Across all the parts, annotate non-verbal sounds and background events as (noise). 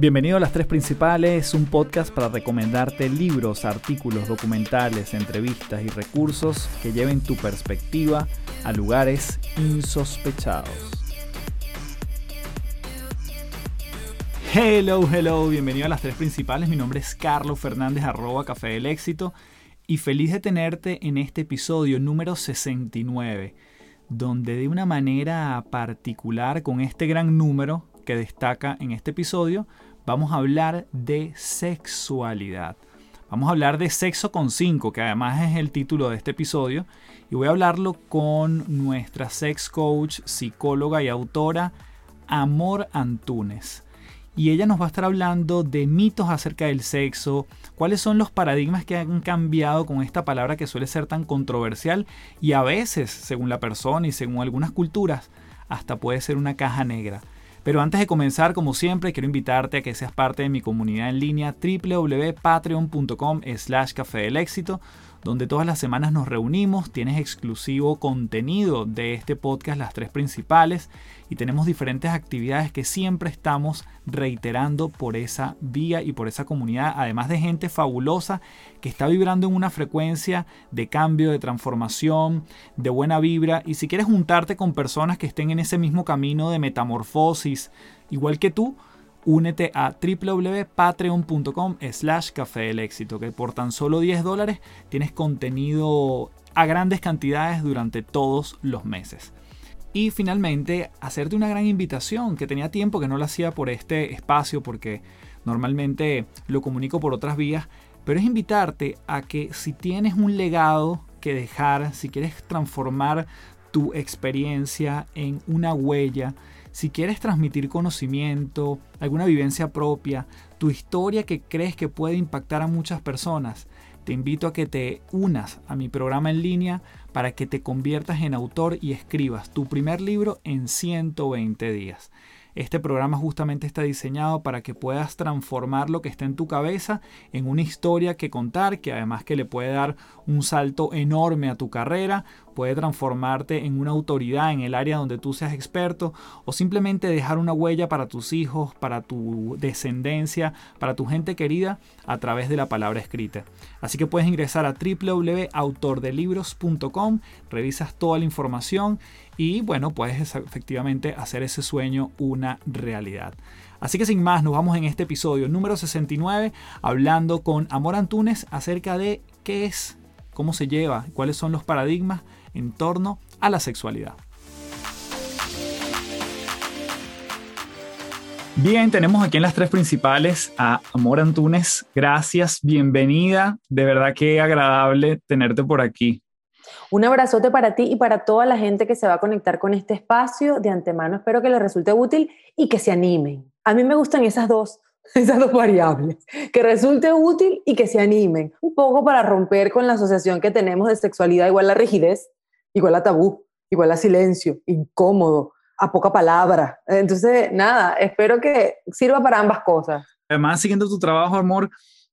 Bienvenido a Las Tres Principales, un podcast para recomendarte libros, artículos, documentales, entrevistas y recursos que lleven tu perspectiva a lugares insospechados. Hello, hello, bienvenido a Las Tres Principales. Mi nombre es Carlos Fernández, arroba Café del Éxito, y feliz de tenerte en este episodio número 69, donde de una manera particular, con este gran número que destaca en este episodio, vamos a hablar de sexualidad. Vamos a hablar de sexo con 5, que además es el título de este episodio, y voy a hablarlo con nuestra sex coach, psicóloga y autora, Amor Antunes. Y ella nos va a estar hablando de mitos acerca del sexo, cuáles son los paradigmas que han cambiado con esta palabra que suele ser tan controversial y a veces, según la persona y según algunas culturas, hasta puede ser una caja negra. Pero antes de comenzar, como siempre, quiero invitarte a que seas parte de mi comunidad en línea www.patreon.com slash café del éxito donde todas las semanas nos reunimos, tienes exclusivo contenido de este podcast, las tres principales, y tenemos diferentes actividades que siempre estamos reiterando por esa vía y por esa comunidad, además de gente fabulosa que está vibrando en una frecuencia de cambio, de transformación, de buena vibra, y si quieres juntarte con personas que estén en ese mismo camino de metamorfosis, igual que tú, únete a www.patreon.com slash café del éxito, que por tan solo 10 dólares tienes contenido a grandes cantidades durante todos los meses. Y finalmente, hacerte una gran invitación, que tenía tiempo que no lo hacía por este espacio, porque normalmente lo comunico por otras vías, pero es invitarte a que si tienes un legado que dejar, si quieres transformar tu experiencia en una huella, si quieres transmitir conocimiento, alguna vivencia propia, tu historia que crees que puede impactar a muchas personas, te invito a que te unas a mi programa en línea para que te conviertas en autor y escribas tu primer libro en 120 días. Este programa justamente está diseñado para que puedas transformar lo que está en tu cabeza en una historia que contar, que además que le puede dar un salto enorme a tu carrera, puede transformarte en una autoridad en el área donde tú seas experto o simplemente dejar una huella para tus hijos, para tu descendencia, para tu gente querida a través de la palabra escrita. Así que puedes ingresar a www.autordelibros.com, revisas toda la información y bueno, puedes efectivamente hacer ese sueño una realidad. Así que sin más, nos vamos en este episodio número 69 hablando con Amor Antunes acerca de qué es, cómo se lleva, cuáles son los paradigmas en torno a la sexualidad. Bien, tenemos aquí en las tres principales a Amor Antunes. Gracias, bienvenida. De verdad que agradable tenerte por aquí. Un abrazote para ti y para toda la gente que se va a conectar con este espacio. De antemano espero que les resulte útil y que se animen. A mí me gustan esas dos, (laughs) esas dos variables, que resulte útil y que se animen. Un poco para romper con la asociación que tenemos de sexualidad igual a rigidez, igual a tabú, igual a silencio, incómodo, a poca palabra. Entonces, nada, espero que sirva para ambas cosas. Además, siguiendo tu trabajo, amor,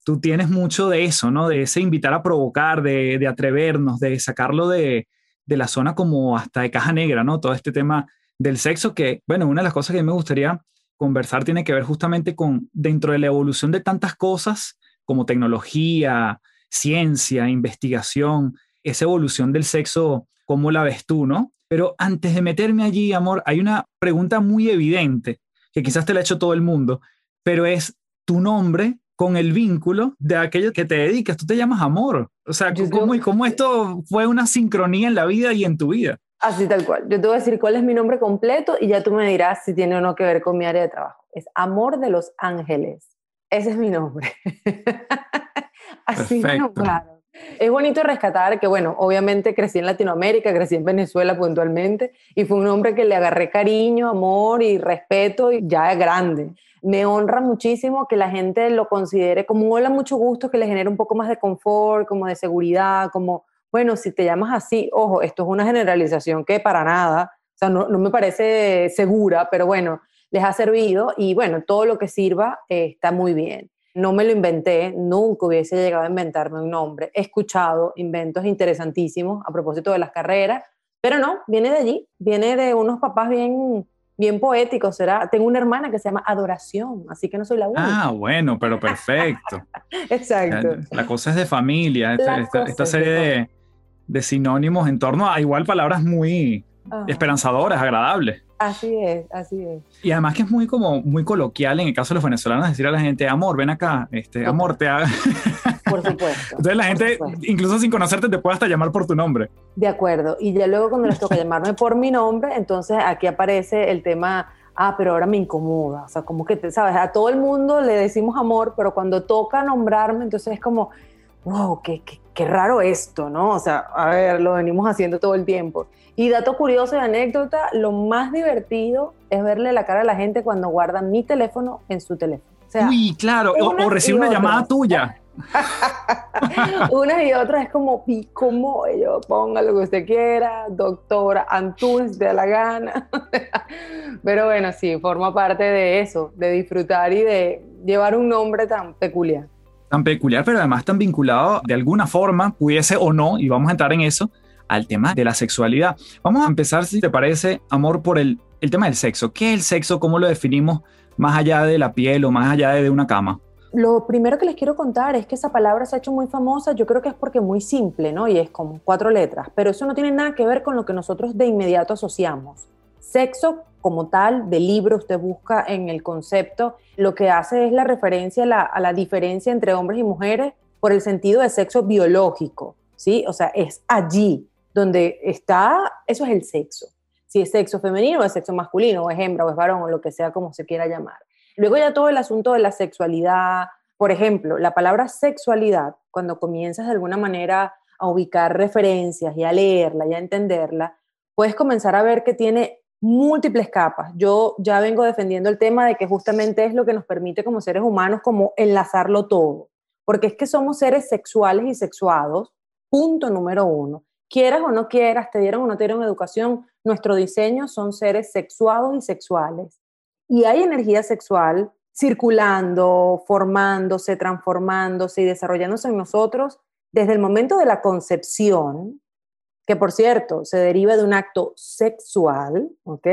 tú tienes mucho de eso, ¿no? De ese invitar a provocar, de, de atrevernos, de sacarlo de, de, la zona como hasta de caja negra, ¿no? Todo este tema del sexo que, bueno, una de las cosas que me gustaría conversar tiene que ver justamente con, dentro de la evolución de tantas cosas como tecnología, ciencia, investigación, esa evolución del sexo, ¿cómo la ves tú, no? Pero antes de meterme allí, amor, hay una pregunta muy evidente, que quizás te la ha hecho todo el mundo, pero es tu nombre con el vínculo de aquello que te dedicas. Tú te llamas amor. O sea, ¿cómo, y ¿cómo esto fue una sincronía en la vida y en tu vida? Así tal cual. Yo te voy a decir cuál es mi nombre completo y ya tú me dirás si tiene o no que ver con mi área de trabajo. Es Amor de los Ángeles. Ese es mi nombre. (laughs) Así no, claro. Es bonito rescatar que, bueno, obviamente crecí en Latinoamérica, crecí en Venezuela puntualmente, y fue un hombre que le agarré cariño, amor y respeto, y ya es grande. Me honra muchísimo que la gente lo considere como un hola, mucho gusto, que le genere un poco más de confort, como de seguridad, como, bueno, si te llamas así, ojo, esto es una generalización que para nada, o sea, no, no me parece segura, pero bueno, les ha servido y bueno, todo lo que sirva eh, está muy bien no me lo inventé, nunca hubiese llegado a inventarme un nombre. He escuchado inventos interesantísimos a propósito de las carreras, pero no, viene de allí, viene de unos papás bien bien poético, será. Tengo una hermana que se llama Adoración, así que no soy la única. Ah, bueno, pero (laughs) perfecto. Exacto. La, cosa es de familia, esta, serie de, sinónimos en torno a igual palabras muy esperanzadoras, agradables. Así es, así es. Y además que es muy como muy coloquial en el caso de los venezolanos decir a la gente, amor, ven acá, este, amor, te haga. Por supuesto. Entonces la gente, incluso sin conocerte, te puede hasta llamar por tu nombre. De acuerdo. Y ya luego cuando les toca llamarme por mi nombre, entonces aquí aparece el tema, ah, pero ahora me incomoda. O sea, como que, te, ¿sabes? A todo el mundo le decimos amor, pero cuando toca nombrarme, entonces es como, wow, qué, qué, qué raro esto, ¿no? O sea, a ver, lo venimos haciendo todo el tiempo. Y dato curioso y anécdota, lo más divertido es verle la cara a la gente cuando guardan mi teléfono en su teléfono. Uy, claro, o, recibe una llamada tuya. (laughs) una y otra es como, como yo ponga lo que usted quiera, doctora Antunes, de la gana. (laughs) Pero bueno, sí, forma parte de eso, de disfrutar y de llevar un nombre tan peculiar. Tan peculiar, pero además tan vinculado de alguna forma, pudiese o no, y vamos a entrar en eso, al tema de la sexualidad. Vamos a empezar, si te parece, amor, por el, el tema del sexo. ¿Qué es el sexo? ¿Cómo lo definimos más allá de la piel o más allá de una cama? Lo primero que les quiero contar es que esa palabra se ha hecho muy famosa, yo creo que es porque es muy simple, ¿no? Y es como cuatro letras, pero eso no tiene nada que ver con lo que nosotros de inmediato asociamos. Sexo como tal, de libro, usted busca en el concepto, lo que hace es la referencia a la, a la diferencia entre hombres y mujeres por el sentido de sexo biológico, ¿sí? O sea, es allí, donde está, eso es el sexo. Si es sexo femenino o es sexo masculino, o es hembra o es varón, o lo que sea como se quiera llamar. Luego ya todo el asunto de la sexualidad, por ejemplo, la palabra sexualidad, cuando comienzas de alguna manera a ubicar referencias y a leerla y a entenderla, puedes comenzar a ver que tiene múltiples capas. Yo ya vengo defendiendo el tema de que justamente es lo que nos permite como seres humanos como enlazarlo todo, porque es que somos seres sexuales y sexuados, punto número uno quieras o no quieras, te dieron o no te dieron educación, nuestro diseño son seres sexuados y sexuales. Y hay energía sexual circulando, formándose, transformándose y desarrollándose en nosotros desde el momento de la concepción, que por cierto se deriva de un acto sexual, ¿ok?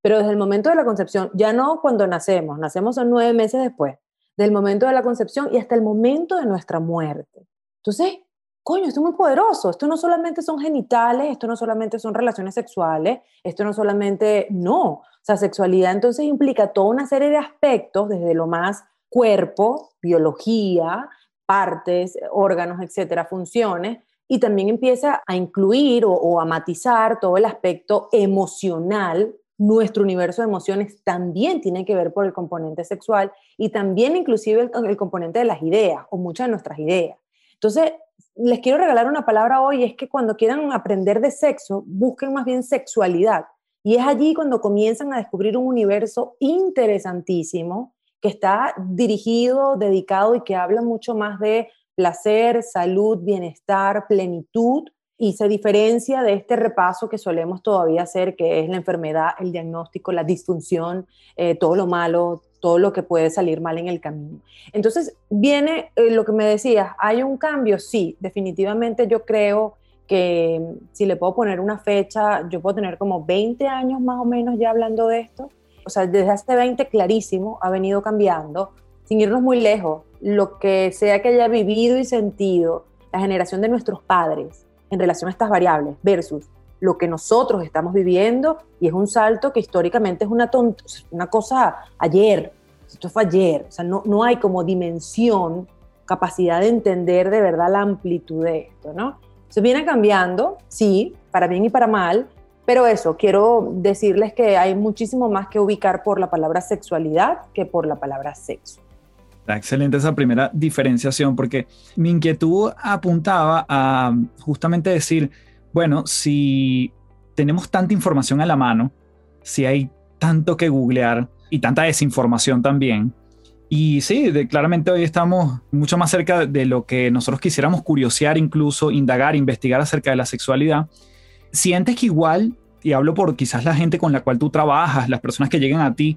Pero desde el momento de la concepción, ya no cuando nacemos, nacemos son nueve meses después, del momento de la concepción y hasta el momento de nuestra muerte. Entonces, coño, esto es muy poderoso, esto no solamente son genitales, esto no solamente son relaciones sexuales, esto no solamente, no, o sea, sexualidad entonces implica toda una serie de aspectos, desde lo más cuerpo, biología, partes, órganos, etcétera, funciones, y también empieza a incluir o, o, a matizar todo el aspecto emocional. Nuestro universo de emociones también tiene que ver por el componente sexual y también inclusive el, el componente de las ideas o muchas de nuestras ideas. Entonces, les quiero regalar una palabra hoy, es que cuando quieran aprender de sexo, busquen más bien sexualidad. Y es allí cuando comienzan a descubrir un universo interesantísimo que está dirigido, dedicado y que habla mucho más de placer, salud, bienestar, plenitud y se diferencia de este repaso que solemos todavía hacer, que es la enfermedad, el diagnóstico, la disfunción, eh, todo lo malo, todo lo que puede salir mal en el camino. Entonces, viene eh, lo que me decías, ¿hay un cambio? Sí, definitivamente yo creo que mm, si le puedo poner una fecha, yo puedo tener como 20 años más o menos ya hablando de esto. O sea, desde hace 20 clarísimo ha venido cambiando, sin irnos muy lejos. Lo que sea que haya vivido y sentido la generación de nuestros padres en relación a estas variables versus lo que nosotros estamos viviendo y es un salto que históricamente es una, una cosa ayer, esto fue ayer, o sea, no, no hay como dimensión, capacidad de entender de verdad la amplitud de esto, ¿no? Se viene cambiando, sí, para bien y para mal, pero eso, quiero decirles que hay muchísimo más que ubicar por la palabra sexualidad que por la palabra sexo. Excelente esa primera diferenciación porque mi inquietud apuntaba a justamente decir, bueno, si tenemos tanta información a la mano, si hay tanto que googlear y tanta desinformación también, y sí, claramente hoy estamos mucho más cerca de lo que nosotros quisiéramos curiosear, incluso indagar, investigar acerca de la sexualidad. Sientes que igual, y hablo por quizás la gente con la cual tú trabajas, las personas que llegan a ti,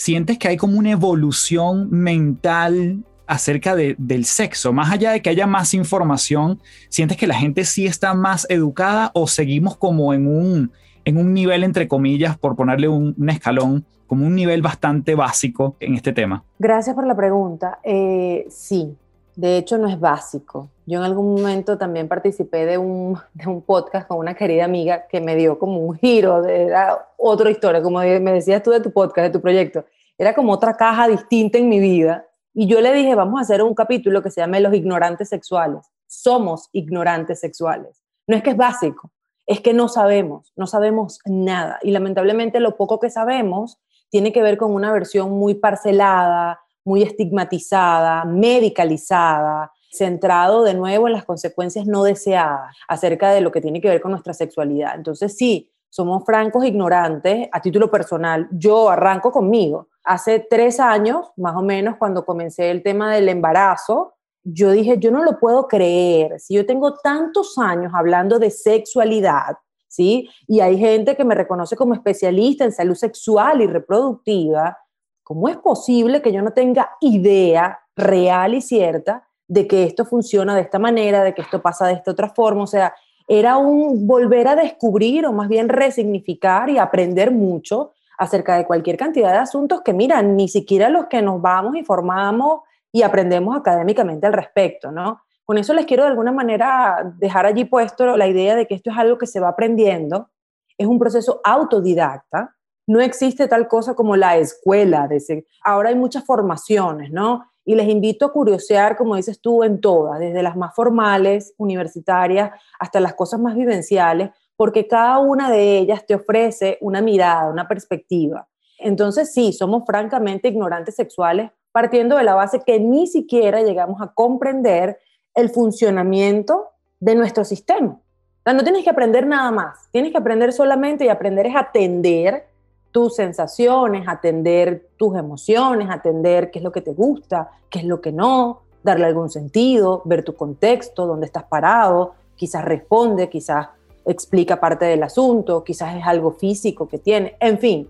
sientes que hay como una evolución mental acerca del sexo, más allá de que haya más información, ¿sientes que la gente sí está más educada o seguimos como en un, en un nivel, entre comillas, por ponerle un, escalón, como un nivel bastante básico en este tema? Gracias por la pregunta. Eh, sí, de hecho no es básico. Yo en algún momento también participé de un, (laughs) de un podcast con una querida amiga que me dio como un giro, de, otra historia, como me decías tú de tu podcast, de tu proyecto. Era como otra caja distinta en mi vida. Y yo le dije, vamos a hacer un capítulo que se llame Los ignorantes sexuales. Somos ignorantes sexuales. No es que es básico, es que no sabemos, no sabemos nada. Y lamentablemente lo poco que sabemos tiene que ver con una versión muy parcelada, muy estigmatizada, medicalizada, centrado de nuevo en las consecuencias no deseadas acerca de lo que tiene que ver con nuestra sexualidad. Entonces sí, somos francos ignorantes a título personal. Yo arranco conmigo. Hace tres años, más o menos, cuando comencé el tema del embarazo, yo dije, yo no lo puedo creer, si yo tengo tantos años hablando de sexualidad, ¿sí? Y hay gente que me reconoce como especialista en salud sexual y reproductiva, ¿cómo es posible que yo no tenga idea real y cierta de que esto funciona de esta manera, de que esto pasa de esta otra forma? O sea, era un volver a descubrir o más bien resignificar y aprender mucho acerca de cualquier cantidad de asuntos que, mira, ni siquiera los que nos vamos y formamos y aprendemos académicamente al respecto, ¿no? Con eso les quiero de alguna manera dejar allí puesto la idea de que esto es algo que se va aprendiendo, es un proceso autodidacta, no existe tal cosa como la escuela, de ahora hay muchas formaciones, ¿no? Y les invito a curiosear, como dices tú, en todas, desde las más formales, universitarias, hasta las cosas más vivenciales, porque cada una de ellas te ofrece una mirada, una perspectiva. Entonces, sí, somos francamente ignorantes sexuales partiendo de la base que ni siquiera llegamos a comprender el funcionamiento de nuestro sistema. no tienes que aprender nada más, tienes que aprender solamente y aprender es atender tus sensaciones, atender tus emociones, atender qué es lo que te gusta, qué es lo que no, darle algún sentido, ver tu contexto, dónde estás parado, quizás responde, quizás explica parte del asunto, quizás es algo físico que tiene, en fin,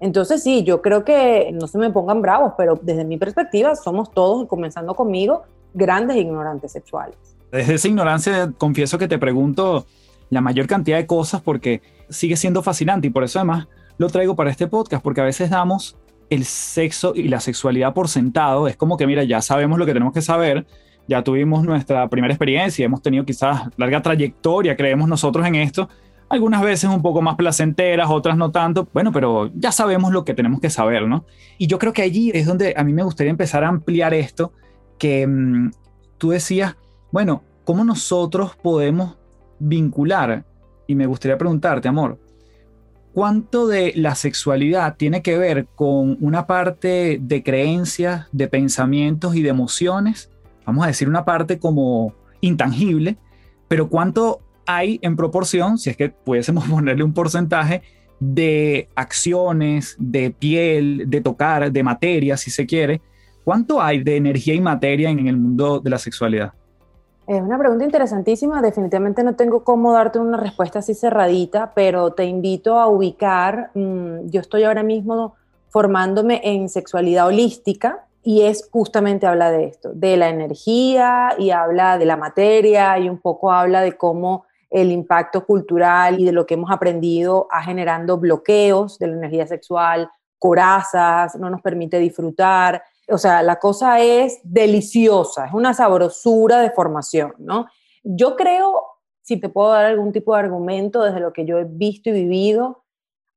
entonces sí, yo creo que no se me pongan bravos, pero desde mi perspectiva somos todos, comenzando conmigo, grandes ignorantes sexuales. Desde esa ignorancia confieso que te pregunto la mayor cantidad de cosas porque sigue siendo fascinante y por eso además lo traigo para este podcast, porque a veces damos el sexo y la sexualidad por sentado. Es como que, mira, ya sabemos lo que tenemos que saber, ya tuvimos nuestra primera experiencia, hemos tenido quizás larga trayectoria, creemos nosotros en esto, algunas veces un poco más placenteras, otras no tanto, bueno, pero ya sabemos lo que tenemos que saber, ¿no? Y yo creo que allí es donde a mí me gustaría empezar a ampliar esto, que mm, tú decías, bueno, ¿cómo nosotros podemos vincular? Y me gustaría preguntarte, amor, ¿cuánto de la sexualidad tiene que ver con una parte de creencias, de pensamientos y de emociones? Vamos a decir una parte como intangible, pero cuánto hay en proporción, si es que pudiésemos (laughs) ponerle un porcentaje, de acciones, de piel, de tocar, de materia, si se quiere. ¿Cuánto hay de energía y materia en el mundo de la sexualidad? Es una pregunta interesantísima. Definitivamente no tengo cómo darte una respuesta así cerradita, pero te invito a ubicar. Mm, yo estoy ahora mismo formándome en sexualidad holística y es justamente habla de esto, de la energía y habla de la materia y un poco habla de cómo el impacto cultural y de lo que hemos aprendido a generando bloqueos de la energía sexual, corazas, no nos permite disfrutar. O sea, la cosa es deliciosa, es una sabrosura de formación, ¿no? Yo creo, si te puedo dar algún tipo de argumento desde lo que yo he visto y vivido,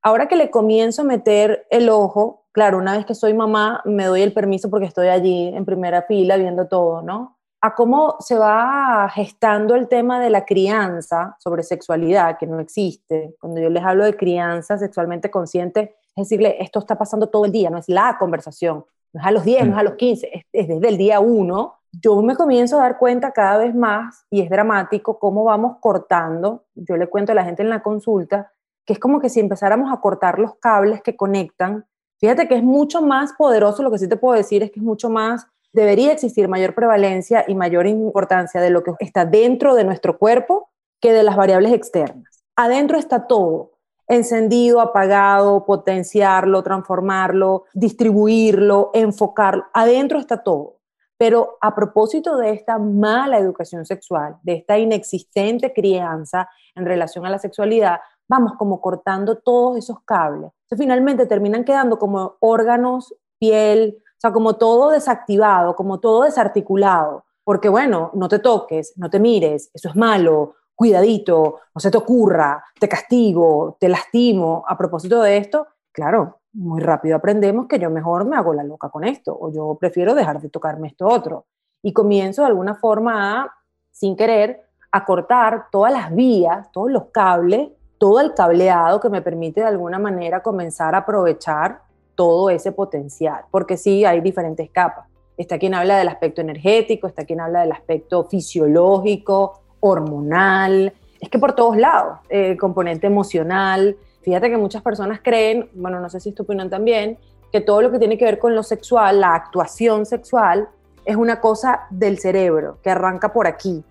ahora que le comienzo a meter el ojo, claro, una vez que soy mamá, me doy el permiso porque estoy allí en primera fila viendo todo, ¿no? a cómo se va gestando el tema de la crianza sobre sexualidad, que no existe. Cuando yo les hablo de crianza sexualmente consciente, es decirle, esto está pasando todo el día, no es la conversación, no es a los 10, no es a los 15, es, desde el día 1. Yo me comienzo a dar cuenta cada vez más, y es dramático, cómo vamos cortando, yo le cuento a la gente en la consulta, que es como que si empezáramos a cortar los cables que conectan, fíjate que es mucho más poderoso, lo que sí te puedo decir es que es mucho más debería existir mayor prevalencia y mayor importancia de lo que está dentro de nuestro cuerpo que de las variables externas. Adentro está todo, encendido, apagado, potenciarlo, transformarlo, distribuirlo, enfocarlo. Adentro está todo. Pero a propósito de esta mala educación sexual, de esta inexistente crianza en relación a la sexualidad, vamos como cortando todos esos cables. Entonces, finalmente terminan quedando como órganos, piel, o sea, como todo desactivado, como todo desarticulado. Porque bueno, no te toques, no te mires, eso es malo, cuidadito, no se te ocurra, te castigo, te lastimo. A propósito de esto, claro, muy rápido aprendemos que yo mejor me hago la loca con esto o yo prefiero dejar de tocarme esto otro. Y comienzo de alguna forma a, sin querer, a cortar todas las vías, todos los cables, todo el cableado que me permite de alguna manera comenzar a aprovechar todo ese potencial, porque sí hay diferentes capas. Está quien habla del aspecto energético, está quien habla del aspecto fisiológico, hormonal, es que por todos lados, el componente emocional. Fíjate que muchas personas creen, bueno, no sé si es tu opinión también, que todo lo que tiene que ver con lo sexual, la actuación sexual, es una cosa del cerebro, que arranca por aquí.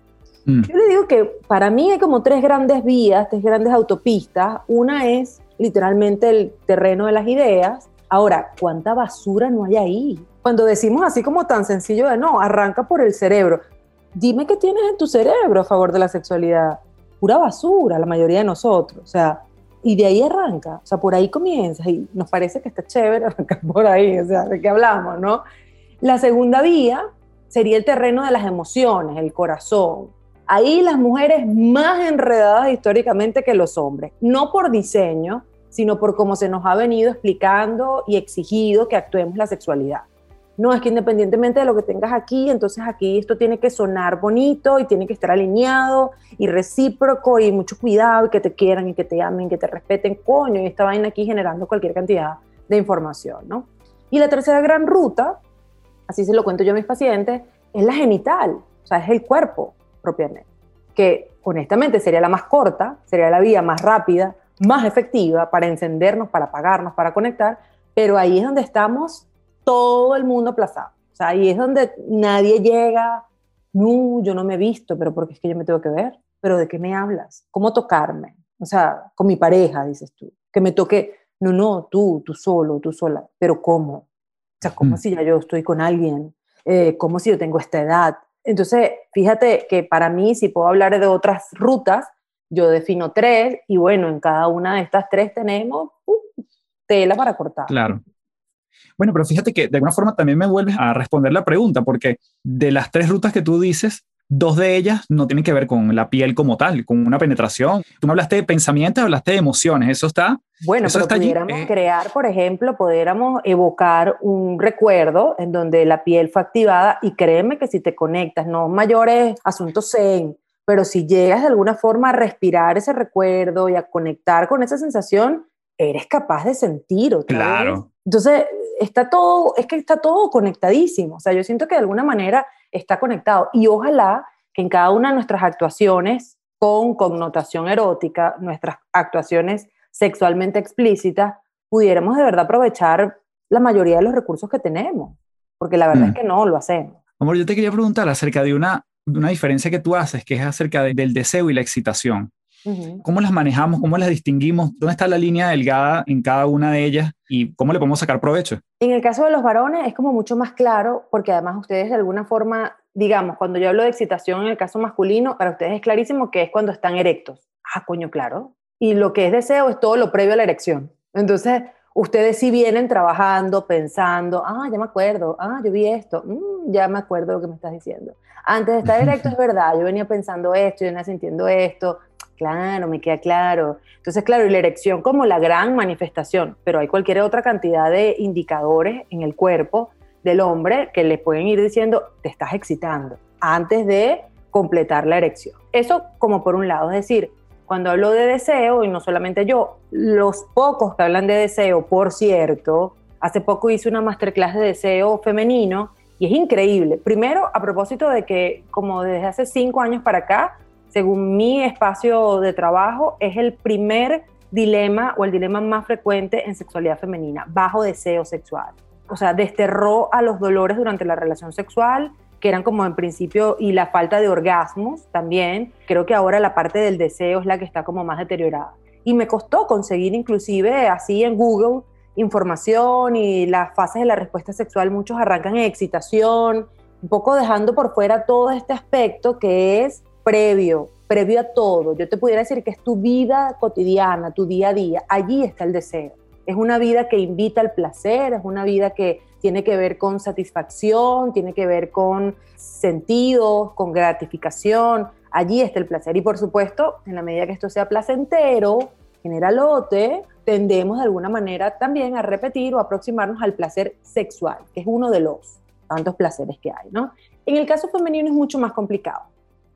Mm. Yo le digo que para mí hay como tres grandes vías, tres grandes autopistas. Una es literalmente el terreno de las ideas. Ahora, ¿cuánta basura no hay ahí? Cuando decimos así como tan sencillo de no, arranca por el cerebro. Dime qué tienes en tu cerebro a favor de la sexualidad. Pura basura, la mayoría de nosotros. O sea, y de ahí arranca. O sea, por ahí comienza. Y nos parece que está chévere (laughs) arrancar por ahí. O sea, ¿de qué hablamos, no? La segunda vía sería el terreno de las emociones, el corazón. Ahí las mujeres más enredadas históricamente que los hombres, no por diseño, sino por cómo se nos ha venido explicando y exigido que actuemos la sexualidad. No, es que independientemente de lo que tengas aquí, entonces aquí esto tiene que sonar bonito y tiene que estar alineado y recíproco y mucho cuidado y que te quieran y que te amen, que te respeten, coño, y esta vaina aquí generando cualquier cantidad de información, ¿no? Y la tercera gran ruta, así se lo cuento yo a mis pacientes, es la genital, o sea, es el cuerpo propiamente, que honestamente sería la más corta, sería la vía más rápida, más efectiva para encendernos, para apagarnos, para conectar, pero ahí es donde estamos todo el mundo aplazado. O sea, ahí es donde nadie llega, no, yo no me he visto, pero porque es que yo me tengo que ver. ¿Pero de qué me hablas? ¿Cómo tocarme? O sea, con mi pareja, dices tú. Que me toque, no, no, tú, tú solo, tú sola. ¿Pero cómo? O sea, ¿cómo si ya yo estoy con alguien? Eh, ¿Cómo si yo tengo esta edad? Entonces, fíjate que para mí, si puedo hablar de otras rutas, yo defino tres y bueno, en cada una de estas tres tenemos uh, tela para cortar. Claro. Bueno, pero fíjate que de alguna forma también me vuelves a responder la pregunta, porque de las tres rutas que tú dices, dos de ellas no tienen que ver con la piel como tal, con una penetración. Tú me hablaste de pensamientos, hablaste de emociones, eso está. Bueno, eso pero pudiéramos eh. crear, por ejemplo, pudiéramos evocar un recuerdo en donde la piel fue activada y créeme que si te conectas, no mayores asuntos zen, pero si llegas de alguna forma a respirar ese recuerdo y a conectar con esa sensación, eres capaz de sentir otra claro. Entonces, está todo, es que está todo conectadísimo. O sea, yo siento que de alguna manera está conectado. Y ojalá que en cada una de nuestras actuaciones con connotación erótica, nuestras actuaciones sexualmente explícitas, pudiéramos de verdad aprovechar la mayoría de los recursos que tenemos. Porque la verdad es mm. que no lo hacemos. Amor, yo te quería preguntar acerca de una, una diferencia que tú haces, que es acerca del deseo y la excitación. ¿Cómo las manejamos? ¿Cómo las distinguimos? ¿Dónde está la línea delgada en cada una de ellas? ¿Y cómo le podemos sacar provecho? En el caso de los varones es como mucho más claro porque además ustedes de alguna forma, digamos, cuando yo hablo de excitación en el caso masculino, para ustedes es clarísimo que es cuando están erectos. Ah, coño, claro. Y lo que es deseo es todo lo previo a la erección. Entonces, ustedes sí vienen trabajando, pensando, ah, ya me acuerdo, ah, yo vi esto, mm, ya me acuerdo lo que me estás diciendo. Antes de estar erecto (laughs) es verdad, yo venía pensando esto, yo venía sintiendo esto, Claro, me queda claro. Entonces, claro, y la erección como la gran manifestación, pero hay cualquier otra cantidad de indicadores en el cuerpo del hombre que le pueden ir diciendo, te estás excitando, antes de completar la erección. Eso como por un lado, es decir, cuando hablo de deseo, y no solamente yo, los pocos que hablan de deseo, por cierto, hace poco hice una masterclass de deseo femenino y es increíble. Primero, a propósito de que como desde hace cinco años para acá, según mi espacio de trabajo, es el primer dilema o el dilema más frecuente en sexualidad femenina, bajo deseo sexual. O sea, desterró a los dolores durante la relación sexual, que eran como en principio, y la falta de orgasmos también. Creo que ahora la parte del deseo es la que está como más deteriorada. Y me costó conseguir inclusive así en Google información y las fases de la respuesta sexual, muchos arrancan en excitación, un poco dejando por fuera todo este aspecto que es previo, previo a todo, yo te pudiera decir que es tu vida cotidiana, tu día a día, allí está el deseo. Es una vida que invita al placer, es una vida que tiene que ver con satisfacción, tiene que ver con sentidos, con gratificación. Allí está el placer. Y por supuesto, en la medida que esto sea placentero, generalote, tendemos de alguna manera también a repetir o aproximarnos al placer sexual, que es uno de los tantos placeres que hay, ¿no? En el caso femenino es mucho más complicado,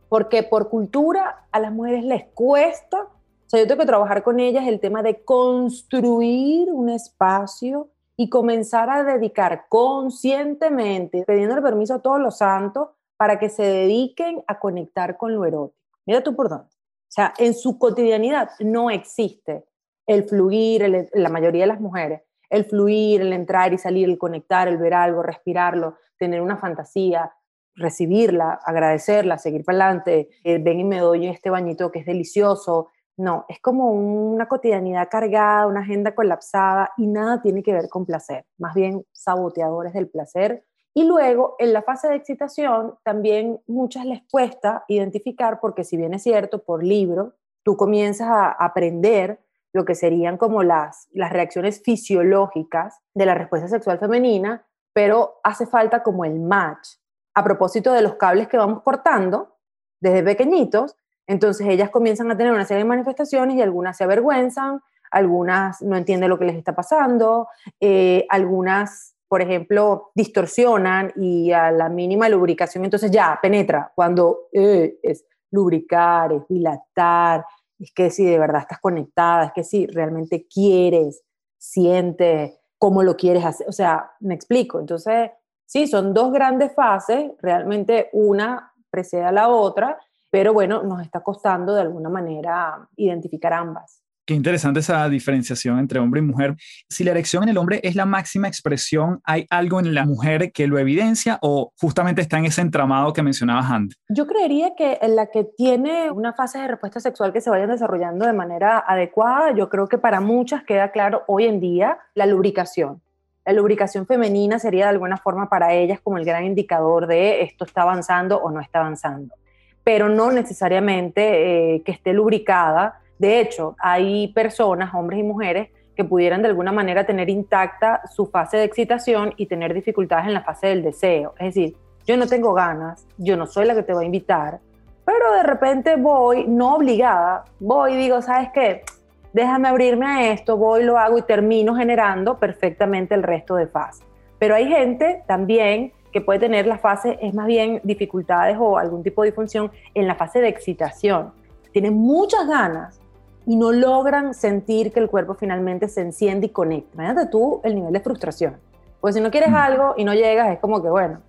porque por cultura a las mujeres les cuesta, o sea, yo tengo que trabajar con ellas el tema de construir un espacio y comenzar a dedicar conscientemente, pidiendo permiso a todos los santos para que se dediquen a conectar con lo erótico. Mira tú por dónde. O sea, en su cotidianidad no existe el fluir, la mayoría de las mujeres, el fluir, el entrar y salir, el conectar, el ver algo, respirarlo, tener una fantasía, recibirla, agradecerla, seguir para adelante, eh, ven y me doy este bañito que es delicioso, no, es como una cotidianidad cargada, una agenda colapsada y nada tiene que ver con placer, más bien saboteadores del placer. Y luego, en la fase de excitación, también muchas les cuesta identificar, porque si bien es cierto, por libro, tú comienzas a aprender lo que serían como las, las reacciones fisiológicas de la respuesta sexual femenina, pero hace falta como el match. A propósito de los cables que vamos cortando desde pequeñitos, entonces ellas comienzan a tener una serie de manifestaciones y algunas se avergüenzan, algunas no entienden lo que les está pasando, eh, algunas, por ejemplo, distorsionan y a la mínima lubricación, entonces ya penetra, cuando eh, es lubricar, es dilatar, es que si de verdad estás conectada, es que si realmente quieres, sientes, cómo lo quieres hacer, o sea, me explico, entonces sí, son dos grandes fases, realmente una precede a la otra pero bueno, nos está costando de alguna manera identificar ambas. Qué interesante esa diferenciación entre hombre y mujer. Si la erección en el hombre es la máxima expresión, ¿hay algo en la mujer que lo evidencia o justamente está en ese entramado que mencionabas antes? Yo creería que en la que tiene una fase de respuesta sexual que se vayan desarrollando de manera adecuada, yo creo que para muchas queda claro hoy en día la lubricación. La lubricación femenina sería de alguna forma para ellas como el gran indicador de esto está avanzando o no está avanzando pero no necesariamente eh, que esté lubricada. De hecho, hay personas, hombres y mujeres, que pudieran de alguna manera tener intacta su fase de excitación y tener dificultades en la fase del deseo. Es decir, yo no tengo ganas, yo no soy la que te va a invitar, pero de repente voy, no obligada, voy y digo, ¿sabes qué? Déjame abrirme a esto, voy, lo hago y termino generando perfectamente el resto de fase. Pero hay gente también que puede tener la fase es más bien dificultades o algún tipo de disfunción en la fase de excitación. Tienen muchas ganas y no logran sentir que el cuerpo finalmente se enciende y conecta. Imagínate tú el nivel de frustración. Pues si no quieres mm. algo y no llegas, es como que, bueno,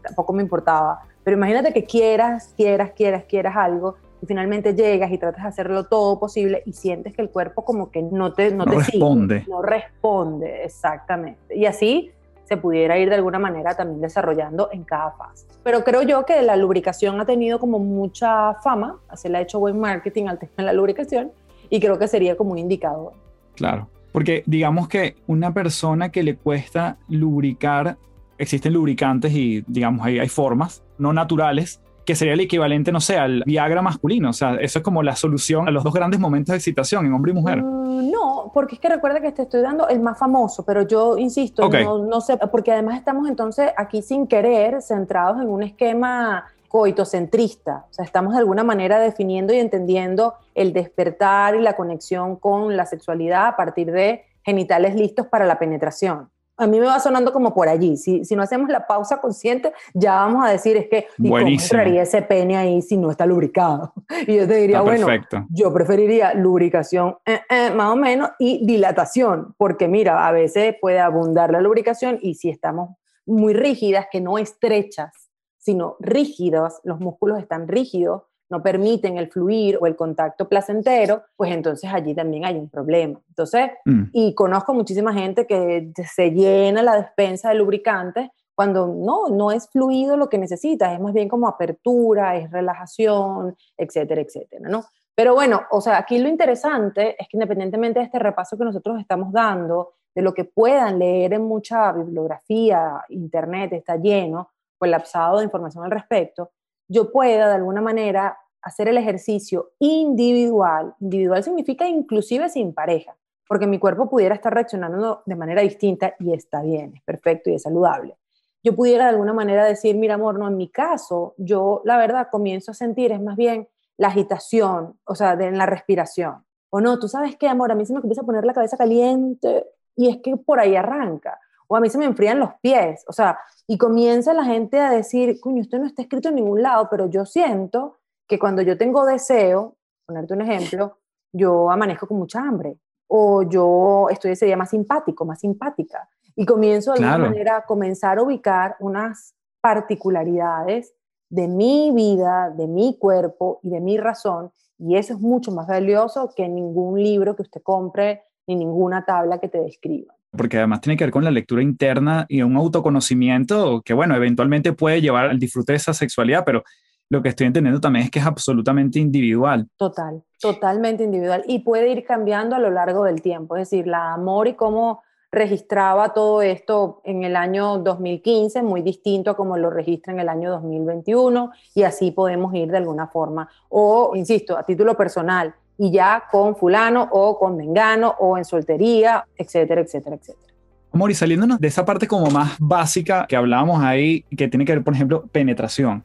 tampoco me importaba. Pero imagínate que quieras, quieras, quieras, quieras algo y finalmente llegas y tratas de hacerlo todo posible y sientes que el cuerpo como que no te, no, te responde. no responde, exactamente. Y así se pudiera ir de alguna manera también desarrollando en cada fase. Pero creo yo que la lubricación ha tenido como mucha fama, se le ha hecho buen marketing al (laughs) tema de la lubricación y creo que sería como un indicador. Claro, porque digamos que una persona que le cuesta lubricar, existen lubricantes y digamos ahí hay formas no naturales que sería el equivalente, no sé, al Viagra masculino. O sea, eso es como la solución a los dos grandes momentos de excitación en hombre y mujer. Mm, no, porque es que recuerda que te estoy dando el más famoso, pero yo insisto, no, no sé, porque además estamos entonces aquí sin querer centrados en un esquema coitocentrista, o sea, estamos de alguna manera definiendo y entendiendo el despertar y la conexión con la sexualidad a partir de genitales listos para la penetración a mí me va sonando como por allí. Si, si no hacemos la pausa consciente, ya vamos a decir, es que, ¿y cómo entraría ese pene ahí si no está lubricado? (laughs) Y yo te diría, bueno, yo preferiría lubricación, eh, eh, más o menos, y dilatación, porque mira, a veces puede abundar la lubricación y si estamos muy rígidas, que no estrechas, sino rígidas, los músculos están rígidos, no permiten el fluir o el contacto placentero, pues entonces allí también hay un problema. Entonces, mm. y conozco muchísima gente que se llena la despensa de lubricantes cuando no, no es fluido lo que necesitas, es más bien como apertura, es relajación, etcétera, etcétera, ¿no? Pero bueno, o sea, aquí lo interesante es que independientemente de este repaso que nosotros estamos dando, de lo que puedan leer en mucha bibliografía, internet está lleno, colapsado de información al respecto, yo pueda de alguna manera hacer el ejercicio individual, individual significa inclusive sin pareja, porque mi cuerpo pudiera estar reaccionando de manera distinta y está bien, es perfecto y es saludable. Yo pudiera de alguna manera decir, mira amor, no, en mi caso, yo la verdad comienzo a sentir, es más bien la agitación, o sea, de, en la respiración. O no, tú sabes qué, amor, a mí se me empieza a poner la cabeza caliente y es que por ahí arranca. O a mí se me enfrían los pies, o sea, y comienza la gente a decir, coño, esto no está escrito en ningún lado, pero yo siento que cuando yo tengo deseo, ponerte un ejemplo, yo amanezco con mucha hambre o yo estoy ese día más simpático, más simpática. Y comienzo de alguna manera a comenzar a ubicar unas particularidades de mi vida, de mi cuerpo y de mi razón. Y eso es mucho más valioso que ningún libro que usted compre ni ninguna tabla que te describa. Porque además tiene que ver con la lectura interna y un autoconocimiento que, bueno, eventualmente puede llevar al disfrute de esa sexualidad, pero lo que estoy entendiendo también es que es absolutamente individual. Total, totalmente individual y puede ir cambiando a lo largo del tiempo. Es decir, la amor y cómo registraba todo esto en el año 2015, muy distinto a como lo registra en el año 2021 y así podemos ir de alguna forma. O, insisto, a título personal y ya con fulano o con mengano o en soltería, etcétera, etcétera, etcétera. Amor, y saliéndonos de esa parte como más básica que hablábamos ahí, que tiene que ver, por ejemplo, penetración.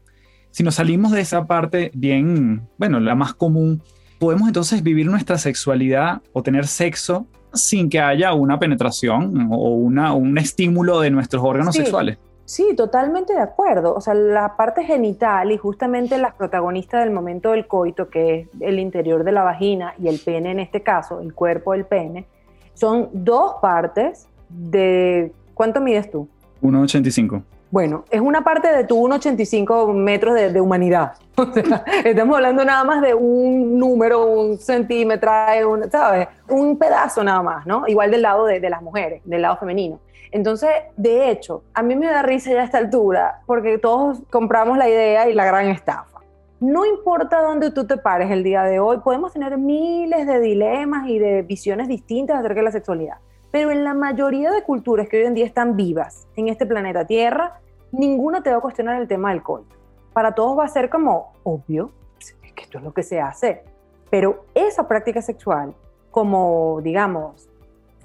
Si nos salimos de esa parte bien, bueno, la más común, podemos entonces vivir nuestra sexualidad o tener sexo sin que haya una penetración o una, un estímulo de nuestros órganos sexuales. Sí, totalmente de acuerdo. O sea, la parte genital y justamente las protagonistas del momento del coito, que es el interior de la vagina y el pene en este caso, el cuerpo del pene, son dos partes de... ¿Cuánto mides tú? 1,85. Bueno, es una parte de tu 1,85 metros de, humanidad. (laughs) O sea, estamos hablando nada más de un número, un centímetro, un, ¿sabes? Un pedazo nada más, ¿no? Igual del lado de, de las mujeres, del lado femenino. Entonces, de hecho, a mí me da risa ya a esta altura porque todos compramos la idea y la gran estafa. No importa dónde tú te pares el día de hoy, podemos tener miles de dilemas y de visiones distintas acerca de la sexualidad. Pero en la mayoría de culturas que hoy en día están vivas en este planeta Tierra, ninguna te va a cuestionar el tema del coito. Para todos va a ser como obvio, es que esto es lo que se hace. Pero esa práctica sexual, como digamos,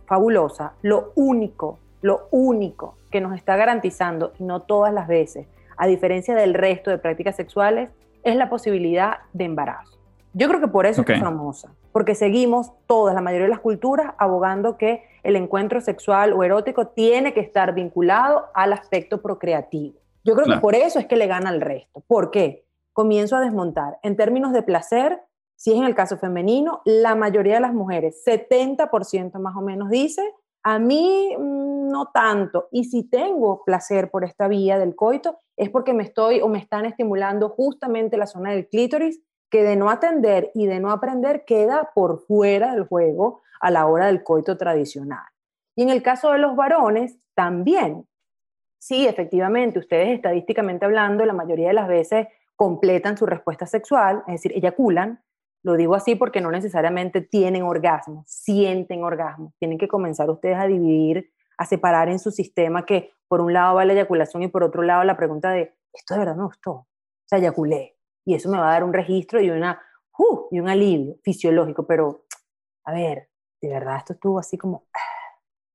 fabulosa, lo único, lo único que nos está garantizando, y no todas las veces, a diferencia del resto de prácticas sexuales, es la posibilidad de embarazo. Yo creo que por eso es famosa, porque seguimos todas, la mayoría de las culturas, abogando que el encuentro sexual o erótico tiene que estar vinculado al aspecto procreativo. Yo creo que por eso es que le gana al resto. ¿Por qué? Comienzo a desmontar. En términos de placer, si es en el caso femenino, la mayoría de las mujeres, 70% más o menos, dice, a mí mm, no tanto. Y si tengo placer por esta vía del coito, es porque me estoy o me están estimulando justamente la zona del clítoris que de no atender y de no aprender queda por fuera del juego a la hora del coito tradicional. Y en el caso de los varones, también. Sí, efectivamente, ustedes estadísticamente hablando, la mayoría de las veces completan su respuesta sexual, es decir, eyaculan. Lo digo así porque no necesariamente tienen orgasmo, sienten orgasmo. Tienen que comenzar ustedes a dividir, a separar en su sistema que por un lado va la eyaculación y por otro lado la pregunta de, ¿esto de verdad me gustó? O sea, eyaculé y eso me va a dar un registro y, una, uh, y un alivio fisiológico, pero a ver, de verdad esto estuvo así como...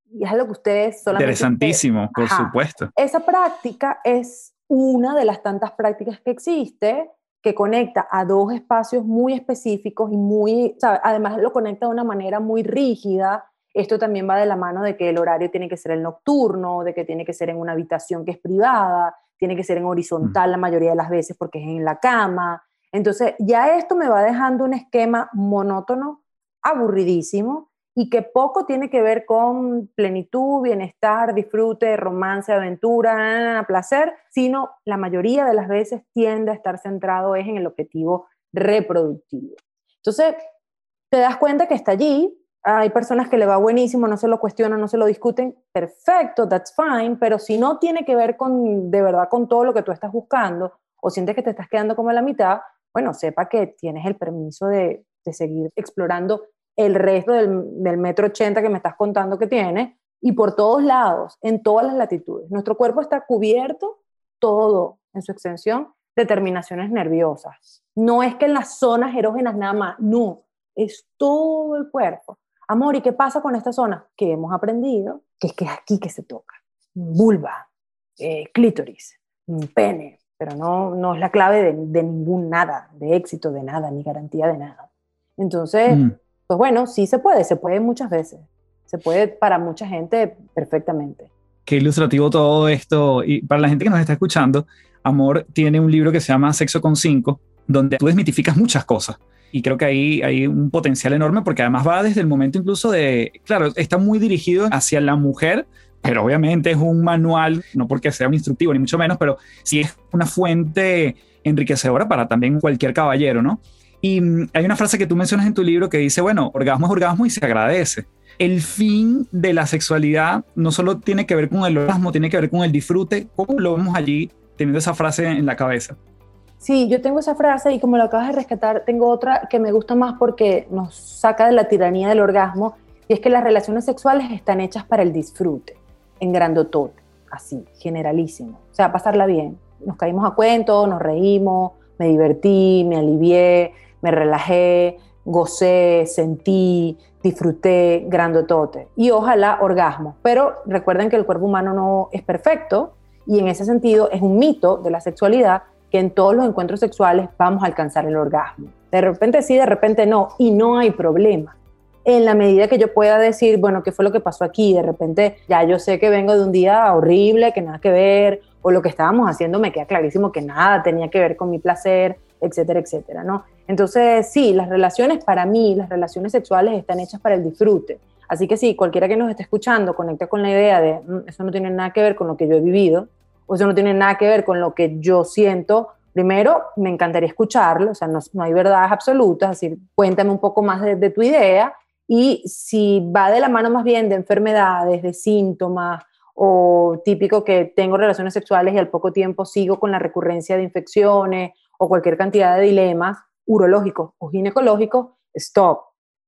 Y es algo que ustedes solamente... Interesantísimo, por supuesto. Esa práctica es una de las tantas prácticas que existe que conecta a dos espacios muy específicos y muy, además lo conecta de una manera muy rígida. Esto también va de la mano de que el horario tiene que ser el nocturno, de que tiene que ser en una habitación que es privada, tiene que ser en horizontal la mayoría de las veces porque es en la cama. Entonces, ya esto me va dejando un esquema monótono, aburridísimo y que poco tiene que ver con plenitud, bienestar, disfrute, romance, aventura, placer, sino la mayoría de las veces tiende a estar centrado es en el objetivo reproductivo. Entonces, te das cuenta que está allí, hay personas que le va buenísimo, no se lo cuestionan, no se lo discuten, perfecto, that's fine, pero si no tiene que ver con, de verdad, con todo lo que tú estás buscando o sientes que te estás quedando como a la mitad, bueno, sepa que tienes el permiso de, seguir explorando el resto del, metro ochenta que me estás contando que tienes y por todos lados, en todas las latitudes. Nuestro cuerpo está cubierto todo en su extensión de terminaciones nerviosas. No es que en las zonas erógenas nada más, no, es todo el cuerpo. Amor, ¿y qué pasa con esta zona? Que hemos aprendido que es que es aquí que se toca. Vulva, eh, clítoris, pene, pero no, no es la clave de, de, ningún nada, de éxito de nada, ni garantía de nada. Entonces, mm. Pues bueno, sí se puede, se puede muchas veces. Se puede para mucha gente perfectamente. Qué ilustrativo todo esto. Y para la gente que nos está escuchando, Amor tiene un libro que se llama Sexo con Cinco, donde tú desmitificas muchas cosas. Y creo que ahí hay un potencial enorme porque además va desde el momento incluso de, claro, está muy dirigido hacia la mujer, pero obviamente es un manual, no porque sea un instructivo ni mucho menos, pero sí es una fuente enriquecedora para también cualquier caballero, ¿no? Y mm, hay una frase que tú mencionas en tu libro que dice, bueno, orgasmo es orgasmo y se agradece. El fin de la sexualidad no solo tiene que ver con el orgasmo, tiene que ver con el disfrute. ¿Cómo lo vemos allí teniendo esa frase en la cabeza? Sí, yo tengo esa frase y como lo acabas de rescatar, tengo otra que me gusta más porque nos saca de la tiranía del orgasmo y es que las relaciones sexuales están hechas para el disfrute, en grandotote, así, generalísimo. O sea, pasarla bien. Nos caímos a cuento, nos reímos, me divertí, me alivié, me relajé, gocé, sentí, disfruté, grandotote y ojalá orgasmo. Pero recuerden que el cuerpo humano no es perfecto y en ese sentido es un mito de la sexualidad que en todos los encuentros sexuales vamos a alcanzar el orgasmo. De repente sí, de repente no y no hay problema. En la medida que yo pueda decir, bueno, ¿qué fue lo que pasó aquí? De repente ya yo sé que vengo de un día horrible, que nada que ver, o lo que estábamos haciendo me queda clarísimo que nada tenía que ver con mi placer, etcétera, etcétera, ¿no? Entonces, sí, las relaciones para mí, las relaciones sexuales están hechas para el disfrute. Así que sí, cualquiera que nos esté escuchando conecta con la idea de mm, eso no tiene nada que ver con lo que yo he vivido, o eso no tiene nada que ver con lo que yo siento. Primero, me encantaría escucharlo, o sea, no, hay verdades absolutas, así cuéntame un poco más de tu idea y si va de la mano más bien de enfermedades, de síntomas, o típico que tengo relaciones sexuales y al poco tiempo sigo con la recurrencia de infecciones o cualquier cantidad de dilemas urológicos o ginecológicos, stop,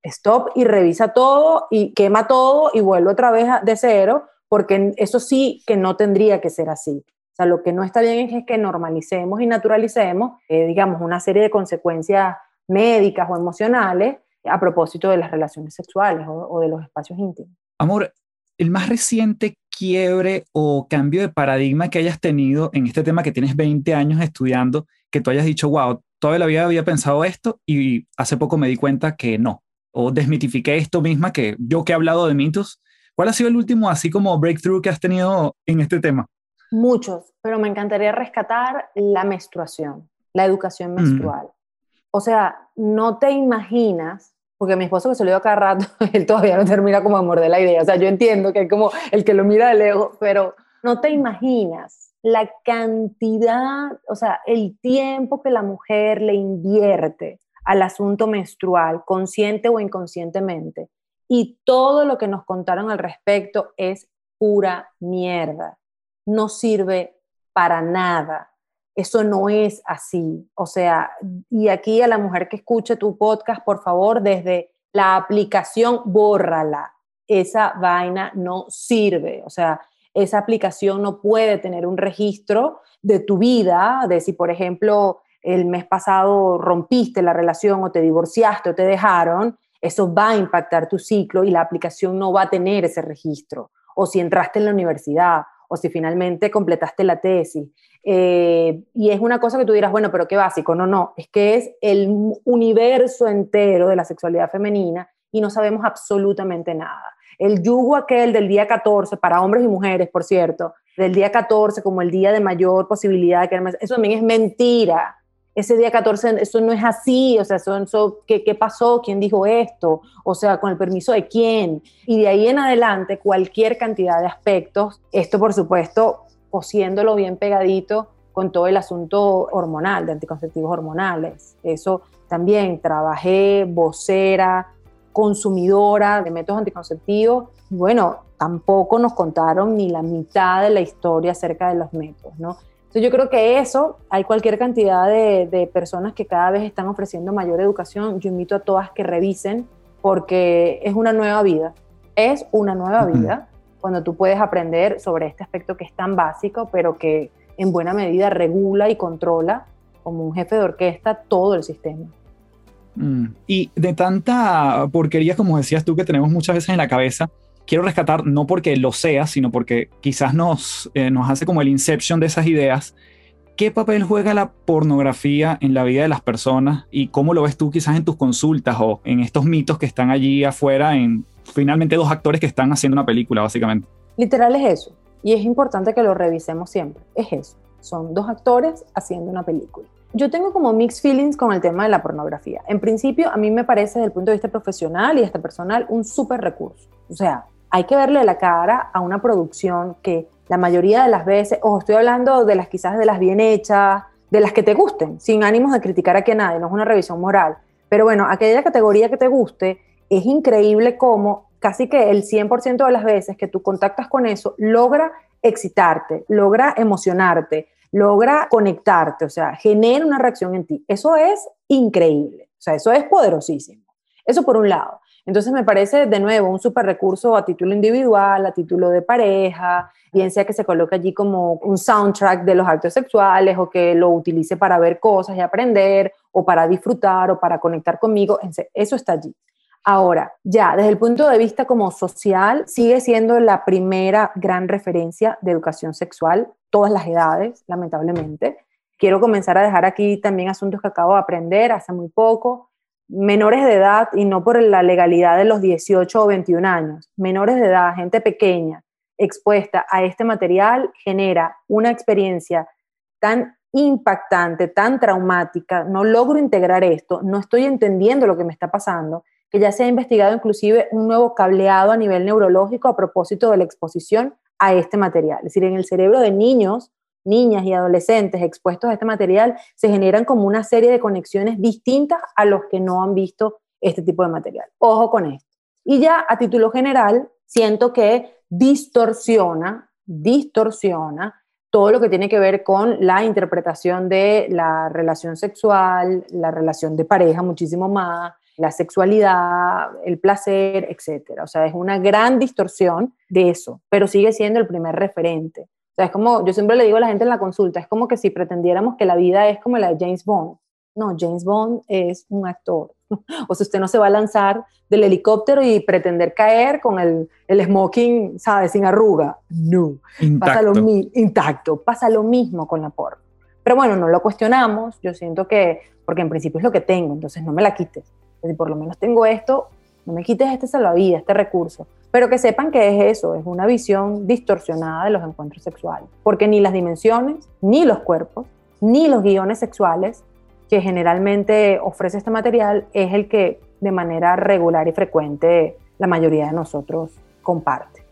stop y revisa todo y quema todo y vuelve otra vez de cero, porque eso sí que no tendría que ser así. O sea, lo que no está bien es que normalicemos y naturalicemos, eh, digamos, una serie de consecuencias médicas o emocionales a propósito de las relaciones sexuales o, o de los espacios íntimos. Amor, el más reciente quiebre o cambio de paradigma que hayas tenido en este tema que tienes 20 años estudiando, que tú hayas dicho, wow, toda la vida había pensado esto y hace poco me di cuenta que no, o desmitifiqué esto misma que yo que he hablado de mitos. ¿Cuál ha sido el último así como breakthrough que has tenido en este tema? Muchos, pero me encantaría rescatar la menstruación, la educación mm. menstrual. O sea, no te imaginas porque mi esposo que se lo dio cada rato, (laughs) él todavía no termina como de morder la idea. O sea, yo entiendo que es como el que lo mira de lejos, pero no te imaginas la cantidad, o sea, el tiempo que la mujer le invierte al asunto menstrual, consciente o inconscientemente. Y todo lo que nos contaron al respecto es pura mierda. No sirve para nada. Eso no es así. O sea, y aquí a la mujer que escuche tu podcast, por favor, desde la aplicación, bórrala. Esa vaina no sirve. O sea, esa aplicación no puede tener un registro de tu vida, de si, por ejemplo, el mes pasado rompiste la relación o te divorciaste o te dejaron, eso va a impactar tu ciclo y la aplicación no va a tener ese registro. O si entraste en la universidad, o si finalmente completaste la tesis. Eh, y es una cosa que tú dirás, bueno, pero qué básico. No, no, es que es el universo entero de la sexualidad femenina y no sabemos absolutamente nada. El yugo aquel del día 14, para hombres y mujeres, por cierto, del día 14 como el día de mayor posibilidad de que eso también es mentira ese día 14, eso no es así, o sea, eso, ¿qué, ¿qué, pasó? ¿Quién dijo esto? O sea, con el permiso de quién. Y de ahí en adelante, cualquier cantidad de aspectos, esto por supuesto, cosiéndolo bien pegadito con todo el asunto hormonal, de anticonceptivos hormonales. Eso también, trabajé vocera, consumidora de métodos anticonceptivos. Bueno, tampoco nos contaron ni la mitad de la historia acerca de los métodos, ¿no? yo creo que eso, hay cualquier cantidad de, personas que cada vez están ofreciendo mayor educación. Yo invito a todas que revisen porque es una nueva vida. Es una nueva vida cuando tú puedes aprender sobre este aspecto que es tan básico, pero que en buena medida regula y controla como un jefe de orquesta todo el sistema. Mm. Y de tanta porquería, como decías tú, que tenemos muchas veces en la cabeza, quiero rescatar, no porque lo sea, sino porque quizás nos, eh, nos hace como el inception de esas ideas. ¿Qué papel juega la pornografía en la vida de las personas y cómo lo ves tú quizás en tus consultas o en estos mitos que están allí afuera en finalmente dos actores que están haciendo una película, básicamente? Literal es eso. Y es importante que lo revisemos siempre. Es eso. Son dos actores haciendo una película yo tengo como mixed feelings con el tema de la pornografía. En principio, a mí me parece desde el punto de vista profesional y hasta personal un súper recurso. O sea, hay que verle la cara a una producción que la mayoría de las veces, o estoy hablando de las quizás de las bien hechas, de las que te gusten, sin ánimos de criticar a nadie, no es una revisión moral. Pero bueno, aquella categoría que te guste, es increíble cómo casi que el 100% de las veces que tú contactas con eso logra excitarte, logra emocionarte, logra conectarte, o sea, genera una reacción en ti. Eso es increíble, o sea, eso es poderosísimo. Eso por un lado. Entonces me parece de nuevo un super recurso a título individual, a título de pareja, bien sea que se coloque allí como un soundtrack de los actos sexuales o que lo utilice para ver cosas y aprender o para disfrutar o para conectar conmigo, eso está allí. Ahora, ya desde el punto de vista como social, sigue siendo la primera gran referencia de educación sexual, todas las edades, lamentablemente. Quiero comenzar a dejar aquí también asuntos que acabo de aprender hace muy poco. Menores de edad, y no por la legalidad de los 18 o 21 años, menores de edad, gente pequeña, expuesta a este material, genera una experiencia tan impactante, tan traumática, no logro integrar esto, no estoy entendiendo lo que me está pasando, que ya se ha investigado inclusive un nuevo cableado a nivel neurológico a propósito de la exposición a este material. Es decir, en el cerebro de niños, niñas y adolescentes expuestos a este material se generan como una serie de conexiones distintas a los que no han visto este tipo de material. Ojo con esto. Y ya a título general, siento que distorsiona, distorsiona todo lo que tiene que ver con la interpretación de la relación sexual, la relación de pareja muchísimo más, la sexualidad, el placer, etc. O sea, es una gran distorsión de eso, pero sigue siendo el primer referente. O sea, es como, yo siempre le digo a la gente en la consulta, es como que si pretendiéramos que la vida es como la de James Bond. No, James Bond es un actor. (laughs) O sea, usted no se va a lanzar del helicóptero y pretender caer con el, el smoking, ¿sabes? Sin arruga. No. Intacto. Pasa lo, intacto. Pasa lo mismo con la porno. Pero bueno, no lo cuestionamos. Yo siento que, porque en principio es lo que tengo, entonces no me la quites por lo menos tengo esto, no me quites este salvavidas, este recurso. Pero que sepan que es eso, es una visión distorsionada de los encuentros sexuales. Porque ni las dimensiones, ni los cuerpos, ni los guiones sexuales que generalmente ofrece este material es el que de manera regular y frecuente la mayoría de nosotros comparte.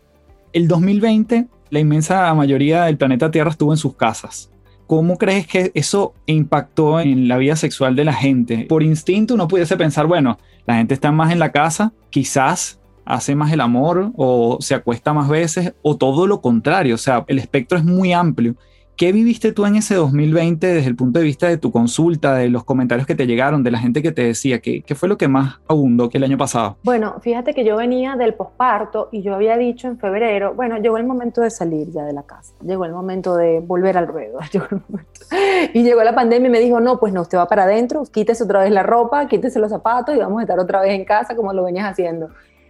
El 2020, la inmensa mayoría del planeta Tierra estuvo en sus casas. ¿Cómo crees que eso impactó en la vida sexual de la gente? Por instinto uno pudiese pensar, bueno, la gente está más en la casa, quizás hace más el amor o se acuesta más veces o todo lo contrario, o sea, el espectro es muy amplio. ¿Qué viviste tú en ese 2020 desde el punto de vista de tu consulta, de los comentarios que te llegaron, de la gente que te decía? ¿Qué, qué fue lo que más abundó que el año pasado? Bueno, fíjate que yo venía del posparto y yo había dicho en febrero, bueno, llegó el momento de salir ya de la casa, llegó el momento de volver al ruedo. (laughs) y llegó la pandemia y me dijo, no, pues no, usted va para adentro, quítese otra vez la ropa, quítese los zapatos y vamos a estar otra vez en casa como lo venías haciendo.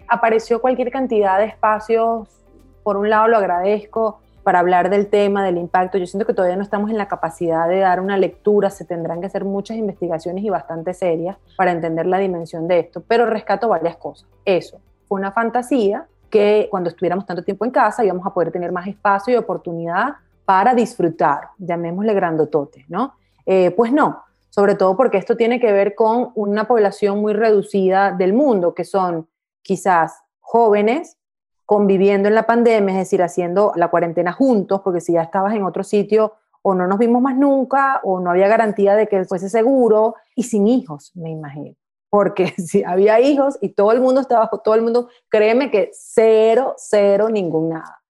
Apareció cualquier cantidad de espacios, por un lado lo agradezco, para hablar del tema, del impacto. Yo siento que todavía no estamos en la capacidad de dar una lectura, se tendrán que hacer muchas investigaciones y bastante serias para entender la dimensión de esto, pero rescato varias cosas. Eso, fue una fantasía que cuando estuviéramos tanto tiempo en casa íbamos a poder tener más espacio y oportunidad para disfrutar, llamémosle grandotote, ¿no? Eh, pues no, sobre todo porque esto tiene que ver con una población muy reducida del mundo, que son quizás jóvenes conviviendo en la pandemia, es decir, haciendo la cuarentena juntos, porque si ya estabas en otro sitio o no nos vimos más nunca o no había garantía de que fuese seguro y sin hijos, me imagino. Porque (laughs) si había hijos y todo el mundo estaba, todo el mundo, créeme que cero, cero, ningún nada.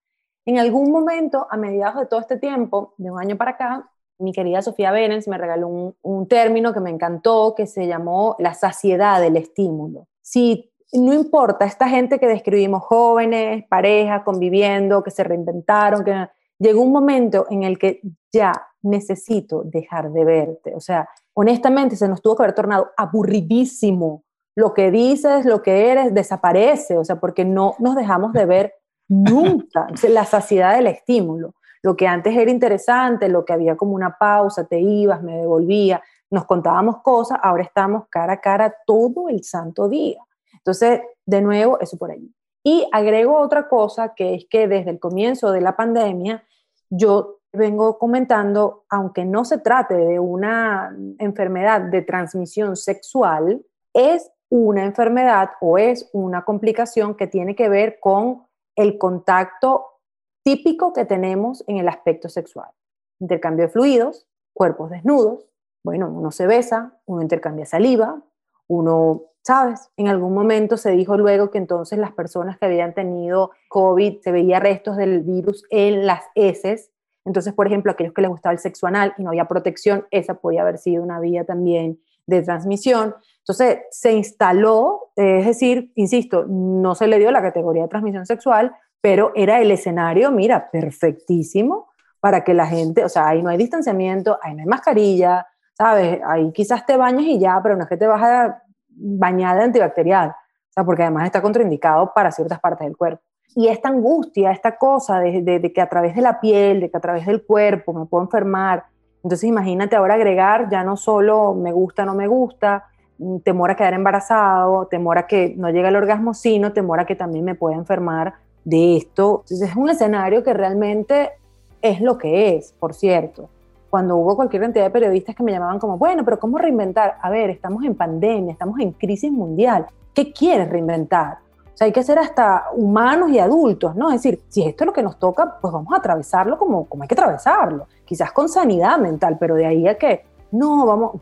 En algún momento, a mediados de todo este tiempo, de un año para acá, mi querida Sofía Benens me regaló un, término que me encantó, que se llamó la saciedad del estímulo. Si no importa, esta gente que describimos jóvenes, parejas, conviviendo, que se reinventaron, que llegó un momento en el que ya necesito dejar de verte. O sea, honestamente se nos tuvo que haber tornado aburridísimo. Lo que dices, lo que eres, desaparece, o sea, porque no nos dejamos de ver nunca. (laughs) La saciedad del estímulo. Lo que antes era interesante, lo que había como una pausa, te ibas, me devolvía, nos contábamos cosas, ahora estamos cara a cara todo el santo día. Entonces, de nuevo, eso por allí. Y agrego otra cosa, que es que desde el comienzo de la pandemia, yo vengo comentando, aunque no se trate de una enfermedad de transmisión sexual, es una enfermedad o es una complicación que tiene que ver con el contacto típico que tenemos en el aspecto sexual. Intercambio de fluidos, cuerpos desnudos, bueno, uno se besa, uno intercambia saliva, uno, ¿sabes? En algún momento se dijo luego que entonces las personas que habían tenido COVID se veía restos del virus en las heces. Entonces, por ejemplo, aquellos que les gustaba el sexo anal y no había protección, esa podía haber sido una vía también de transmisión. Entonces, se instaló, es decir, insisto, no se le dio la categoría de transmisión sexual, pero era el escenario, mira, perfectísimo para que la gente, o sea, ahí no hay distanciamiento, ahí no hay mascarilla, ¿sabes? Ahí quizás te bañes y ya, pero no es que te vas a bañar de antibacterial, o sea, porque además está contraindicado para ciertas partes del cuerpo. Y esta angustia, esta cosa de, de, que a través de la piel, de que a través del cuerpo me puedo enfermar, entonces imagínate ahora agregar ya no solo me gusta, no me gusta, temor a quedar embarazado, temor a que no llegue el orgasmo, sino temor a que también me pueda enfermar de esto. Entonces es un escenario que realmente es lo que es, por cierto. Cuando hubo cualquier cantidad de periodistas que me llamaban como, bueno, pero ¿cómo reinventar? A ver, estamos en pandemia, estamos en crisis mundial. ¿Qué quieres reinventar? O sea, hay que ser hasta humanos y adultos, ¿no? Es decir, si esto es lo que nos toca, pues vamos a atravesarlo como, como hay que atravesarlo. Quizás con sanidad mental, pero de ahí a que, no, vamos,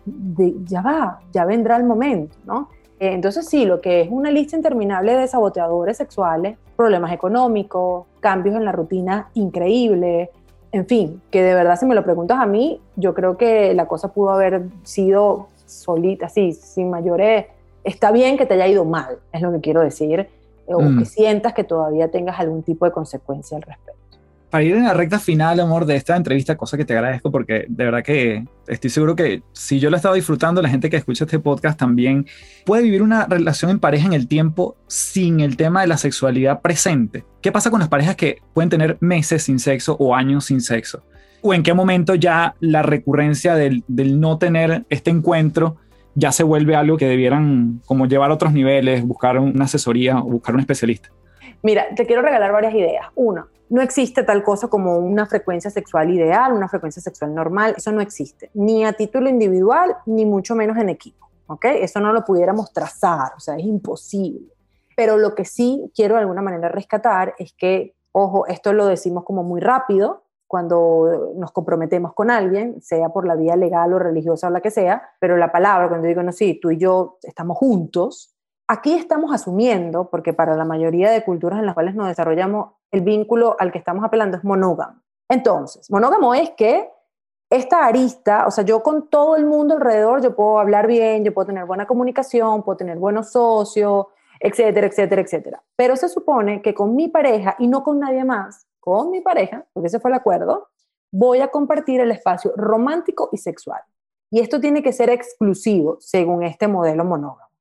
ya va, ya vendrá el momento, ¿no? Eh, entonces sí, lo que es una lista interminable de saboteadores sexuales, problemas económicos, cambios en la rutina increíbles, en fin, que de verdad si me lo preguntas a mí, yo creo que la cosa pudo haber sido solita, así, sin mayores... Está bien que te haya ido mal, es lo que quiero decir, o que mm. sientas que todavía tengas algún tipo de consecuencia al respecto para ir en la recta final, amor, de esta entrevista, cosa que te agradezco porque de verdad que estoy seguro que si yo lo he estado disfrutando, la gente que escucha este podcast también puede vivir una relación en pareja en el tiempo sin el tema de la sexualidad presente. ¿Qué pasa con las parejas que pueden tener meses sin sexo o años sin sexo? ¿O en qué momento ya la recurrencia del, del no tener este encuentro ya se vuelve algo que debieran como llevar a otros niveles, buscar una asesoría o buscar un especialista? Mira, te quiero regalar varias ideas. Uno, no existe tal cosa como una frecuencia sexual ideal, una frecuencia sexual normal, eso no existe, ni a título individual, ni mucho menos en equipo, ¿ok? Eso no lo pudiéramos trazar, o sea, es imposible. Pero lo que sí quiero de alguna manera rescatar es que, ojo, esto lo decimos como muy rápido cuando nos comprometemos con alguien, sea por la vía legal o religiosa o la que sea, pero la palabra, cuando digo, no, sí, tú y yo estamos juntos, Aquí estamos asumiendo, porque para la mayoría de culturas en las cuales nos desarrollamos, el vínculo al que estamos apelando es monógamo. Entonces, monógamo es que esta arista, o sea, yo con todo el mundo alrededor, yo puedo hablar bien, yo puedo tener buena comunicación, puedo tener buenos socios, etcétera, etcétera, etcétera. Pero se supone que con mi pareja y no con nadie más, con mi pareja, porque ese fue el acuerdo, voy a compartir el espacio romántico y sexual. Y esto tiene que ser exclusivo según este modelo monógamo.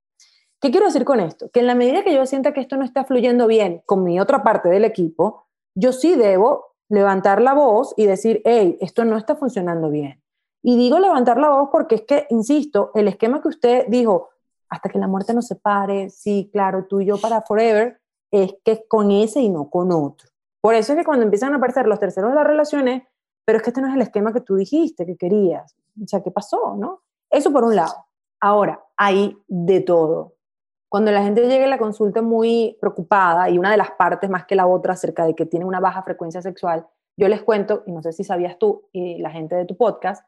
¿Qué quiero decir con esto? Que en la medida que yo sienta que esto no está fluyendo bien con mi otra parte del equipo, yo sí debo levantar la voz y decir, hey, esto no está funcionando bien. Y digo levantar la voz porque es que, insisto, el esquema que usted dijo, hasta que la muerte nos separe, sí, claro, tú y yo para forever, es que es con ese y no con otro. Por eso es que cuando empiezan a aparecer los terceros de las relaciones, pero es que este no es el esquema que tú dijiste, que querías. O sea, ¿qué pasó? ¿no? Eso por un lado. Ahora, hay de todo cuando la gente llega a la consulta muy preocupada y una de las partes más que la otra acerca de que tiene una baja frecuencia sexual, yo les cuento, y no sé si sabías tú y la gente de tu podcast,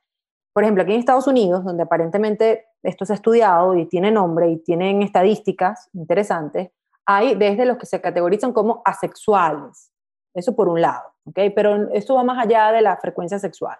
por ejemplo, aquí en Estados Unidos, donde aparentemente esto se ha estudiado y tiene nombre y tienen estadísticas interesantes, hay desde los que se categorizan como asexuales. Eso por un lado, ¿ok? Pero esto va más allá de la frecuencia sexual.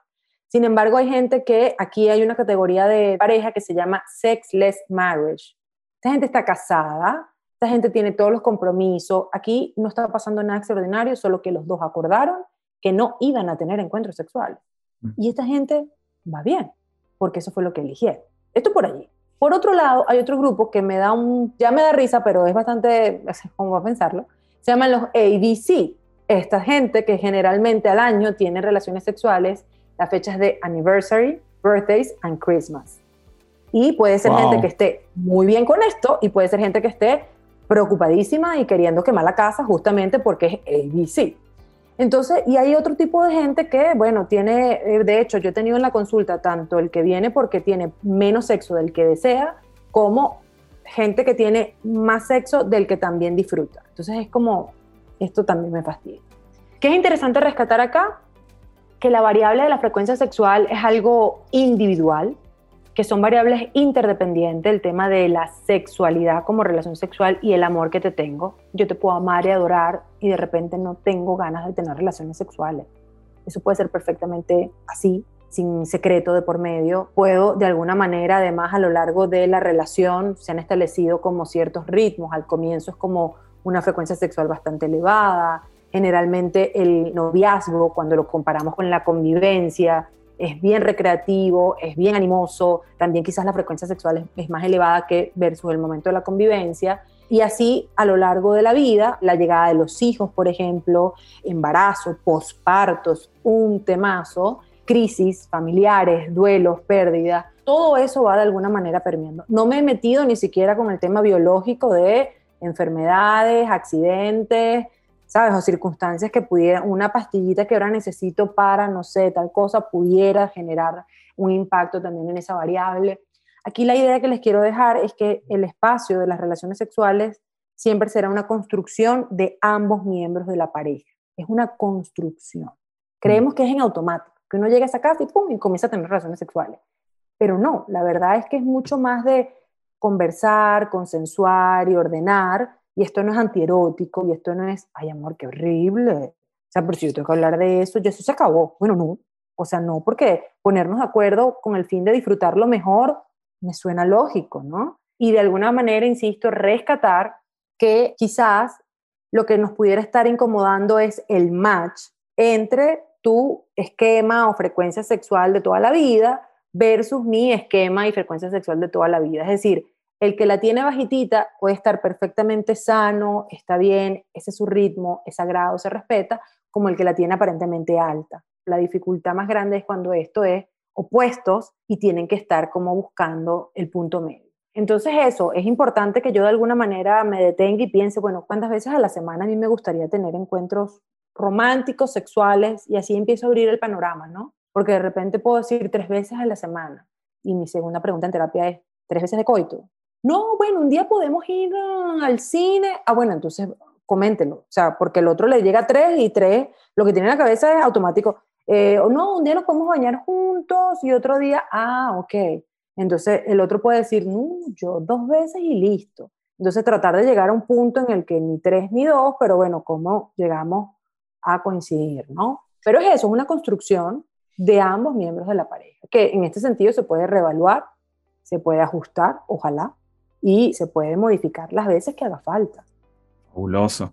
Sin embargo, hay gente que aquí hay una categoría de pareja que se llama sexless marriage, esta gente está casada, esta gente tiene todos los compromisos. Aquí no está pasando nada extraordinario, solo que los dos acordaron que no iban a tener encuentros sexuales. Mm. Y esta gente va bien, porque eso fue lo que eligieron. Esto por allí. Por otro lado, hay otro grupo que me da un, ya me da risa, pero es bastante, ¿cómo va a pensarlo? Se llaman los ABC. Esta gente que generalmente al año tiene relaciones sexuales, las fechas de anniversary, birthdays and Christmas. Y puede ser gente que esté muy bien con esto y puede ser gente que esté preocupadísima y queriendo quemar la casa justamente porque es ABC. Entonces, y hay otro tipo de gente que, bueno, tiene, eh, de hecho, yo he tenido en la consulta tanto el que viene porque tiene menos sexo del que desea, como gente que tiene más sexo del que también disfruta. Entonces es como, esto también me fastidia. ¿Qué es interesante rescatar acá? Que la variable de la frecuencia sexual es algo individual, que son variables interdependientes, el tema de la sexualidad como relación sexual y el amor que te tengo. Yo te puedo amar y adorar y de repente no tengo ganas de tener relaciones sexuales. Eso puede ser perfectamente así, sin secreto de por medio. Puedo de alguna manera, además, a lo largo de la relación, se han establecido como ciertos ritmos. Al comienzo es como una frecuencia sexual bastante elevada. Generalmente el noviazgo, cuando lo comparamos con la convivencia, es bien recreativo, es bien animoso, también quizás la frecuencia sexual es, más elevada que versus el momento de la convivencia. Y así a lo largo de la vida, la llegada de los hijos, por ejemplo, embarazo, pospartos, un temazo, crisis familiares, duelos, pérdidas, todo eso va de alguna manera permeando. No me he metido ni siquiera con el tema biológico de enfermedades, accidentes, ¿sabes? O circunstancias que pudiera, una pastillita que ahora necesito para, no sé, tal cosa, pudiera generar un impacto también en esa variable. Aquí la idea que les quiero dejar es que el espacio de las relaciones sexuales siempre será una construcción de ambos miembros de la pareja. Es una construcción. Creemos que es en automático, que uno llega a esa casa y pum, y comienza a tener relaciones sexuales. Pero no, la verdad es que es mucho más de conversar, consensuar y ordenar y esto no es antierótico, y esto no es, ay amor, qué horrible. O sea, pero si yo tengo que hablar de eso, ya eso se acabó. Bueno, no. O sea, no, porque ponernos de acuerdo con el fin de disfrutarlo mejor me suena lógico, ¿no? Y de alguna manera, insisto, rescatar que quizás lo que nos pudiera estar incomodando es el match entre tu esquema o frecuencia sexual de toda la vida versus mi esquema y frecuencia sexual de toda la vida. Es decir, el que la tiene bajitita puede estar perfectamente sano, está bien, ese es su ritmo, es sagrado, se respeta, como el que la tiene aparentemente alta. La dificultad más grande es cuando esto es opuestos y tienen que estar como buscando el punto medio. Entonces eso, es importante que yo de alguna manera me detenga y piense, bueno, ¿cuántas veces a la semana a mí me gustaría tener encuentros románticos, sexuales? Y así empiezo a abrir el panorama, ¿no? Porque de repente puedo decir tres veces a la semana. Y mi segunda pregunta en terapia es, ¿tres veces de coito? No, bueno, un día podemos ir al cine. Ah, bueno, entonces coméntenlo. O sea, porque el otro le llega tres y tres, lo que tiene en la cabeza es automático. Eh, o no, un día nos podemos bañar juntos y otro día, ah, ok. Entonces el otro puede decir, no, yo dos veces y listo. Entonces tratar de llegar a un punto en el que ni tres ni dos, pero bueno, ¿cómo llegamos a coincidir, no? Pero es eso, es una construcción de ambos miembros de la pareja, que en este sentido se puede reevaluar, se puede ajustar, ojalá, y se puede modificar las veces que haga falta. Fabuloso.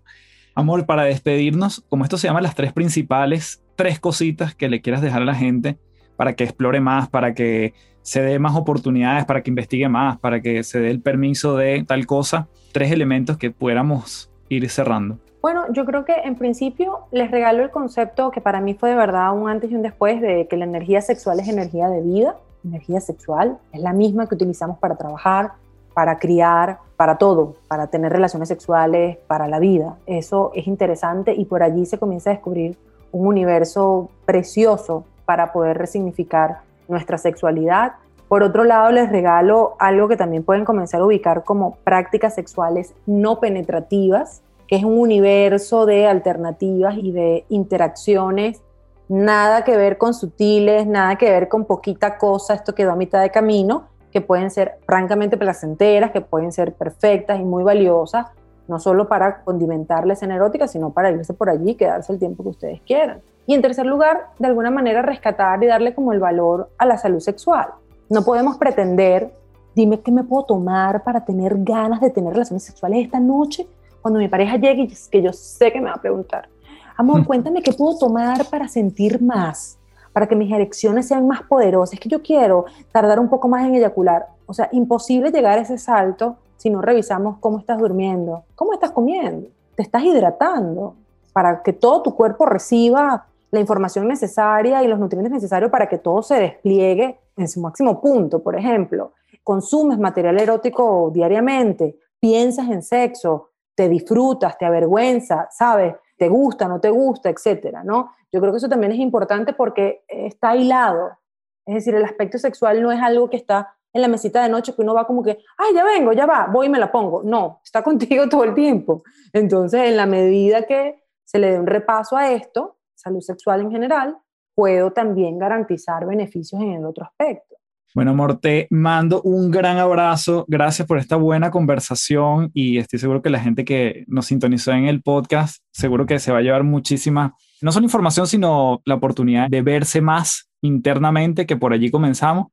Amor, para despedirnos, como esto se llama las tres principales, tres cositas que le quieras dejar a la gente para que explore más, para que se dé más oportunidades, para que investigue más, para que se dé el permiso de tal cosa, tres elementos que pudiéramos ir cerrando. Bueno, yo creo que en principio les regalo el concepto que para mí fue de verdad un antes y un después de que la energía sexual es energía de vida, energía sexual, es la misma que utilizamos para trabajar, para criar, para todo, para tener relaciones sexuales, para la vida. Eso es interesante y por allí se comienza a descubrir un universo precioso para poder resignificar nuestra sexualidad. Por otro lado, les regalo algo que también pueden comenzar a ubicar como prácticas sexuales no penetrativas, que es un universo de alternativas y de interacciones, nada que ver con sutiles, nada que ver con poquita cosa, esto quedó a mitad de camino, que pueden ser francamente placenteras, que pueden ser perfectas y muy valiosas, no solo para condimentar la escena erótica, sino para irse por allí y quedarse el tiempo que ustedes quieran. Y en tercer lugar, de alguna manera rescatar y darle como el valor a la salud sexual. No podemos pretender, dime qué me puedo tomar para tener ganas de tener relaciones sexuales esta noche, cuando mi pareja llegue y que yo sé que me va a preguntar, amor, cuéntame qué puedo tomar para sentir más para que mis erecciones sean más poderosas, es que yo quiero tardar un poco más en eyacular. O sea, imposible llegar a ese salto si no revisamos cómo estás durmiendo, cómo estás comiendo, te estás hidratando para que todo tu cuerpo reciba la información necesaria y los nutrientes necesarios para que todo se despliegue en su máximo punto. Por ejemplo, consumes material erótico diariamente, piensas en sexo, te disfrutas, te avergüenza, ¿sabes? Te gusta, no te gusta, etcétera, ¿no? Yo creo que eso también es importante porque está hilado. Es decir, el aspecto sexual no es algo que está en la mesita de noche que uno va como que, ay, ya vengo, ya va, voy y me la pongo. No, está (laughs) contigo todo el tiempo. Entonces, en la medida que se le dé un repaso a esto, salud sexual en general, puedo también garantizar beneficios en el otro aspecto. Bueno, amor, te mando un gran abrazo. Gracias por esta buena conversación y estoy seguro que la gente que nos sintonizó en el podcast, seguro que se va a llevar muchísima, no solo información, sino la oportunidad de verse más internamente, que por allí comenzamos.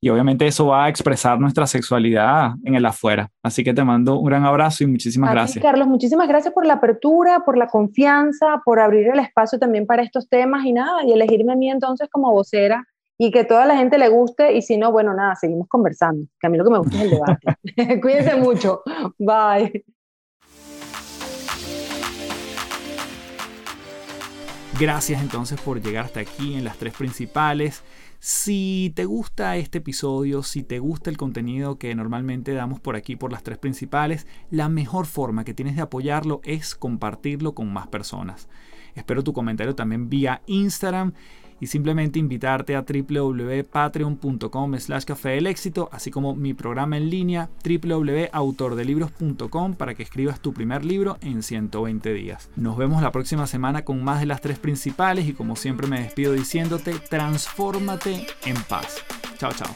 Y obviamente eso va a expresar nuestra sexualidad en el afuera. Así que te mando un gran abrazo y muchísimas gracias. Carlos, muchísimas gracias por la apertura, por la confianza, por abrir el espacio también para estos temas y nada, y elegirme a mí entonces como vocera y que toda la gente le guste y si no, bueno, nada, seguimos conversando, que a mí lo que me gusta es el debate. (laughs) (laughs) Cuídense mucho. Bye. Gracias entonces por llegar hasta aquí en las tres principales. Si te gusta este episodio, si te gusta el contenido que normalmente damos por aquí por las tres principales, la mejor forma que tienes de apoyarlo es compartirlo con más personas. Espero tu comentario también vía Instagram y simplemente invitarte a www.patreon.com slash café del éxito, así como mi programa en línea www.autordelibros.com para que escribas tu primer libro en 120 días. Nos vemos la próxima semana con más de las tres principales y como siempre me despido diciéndote, transfórmate en paz. Chao, chao.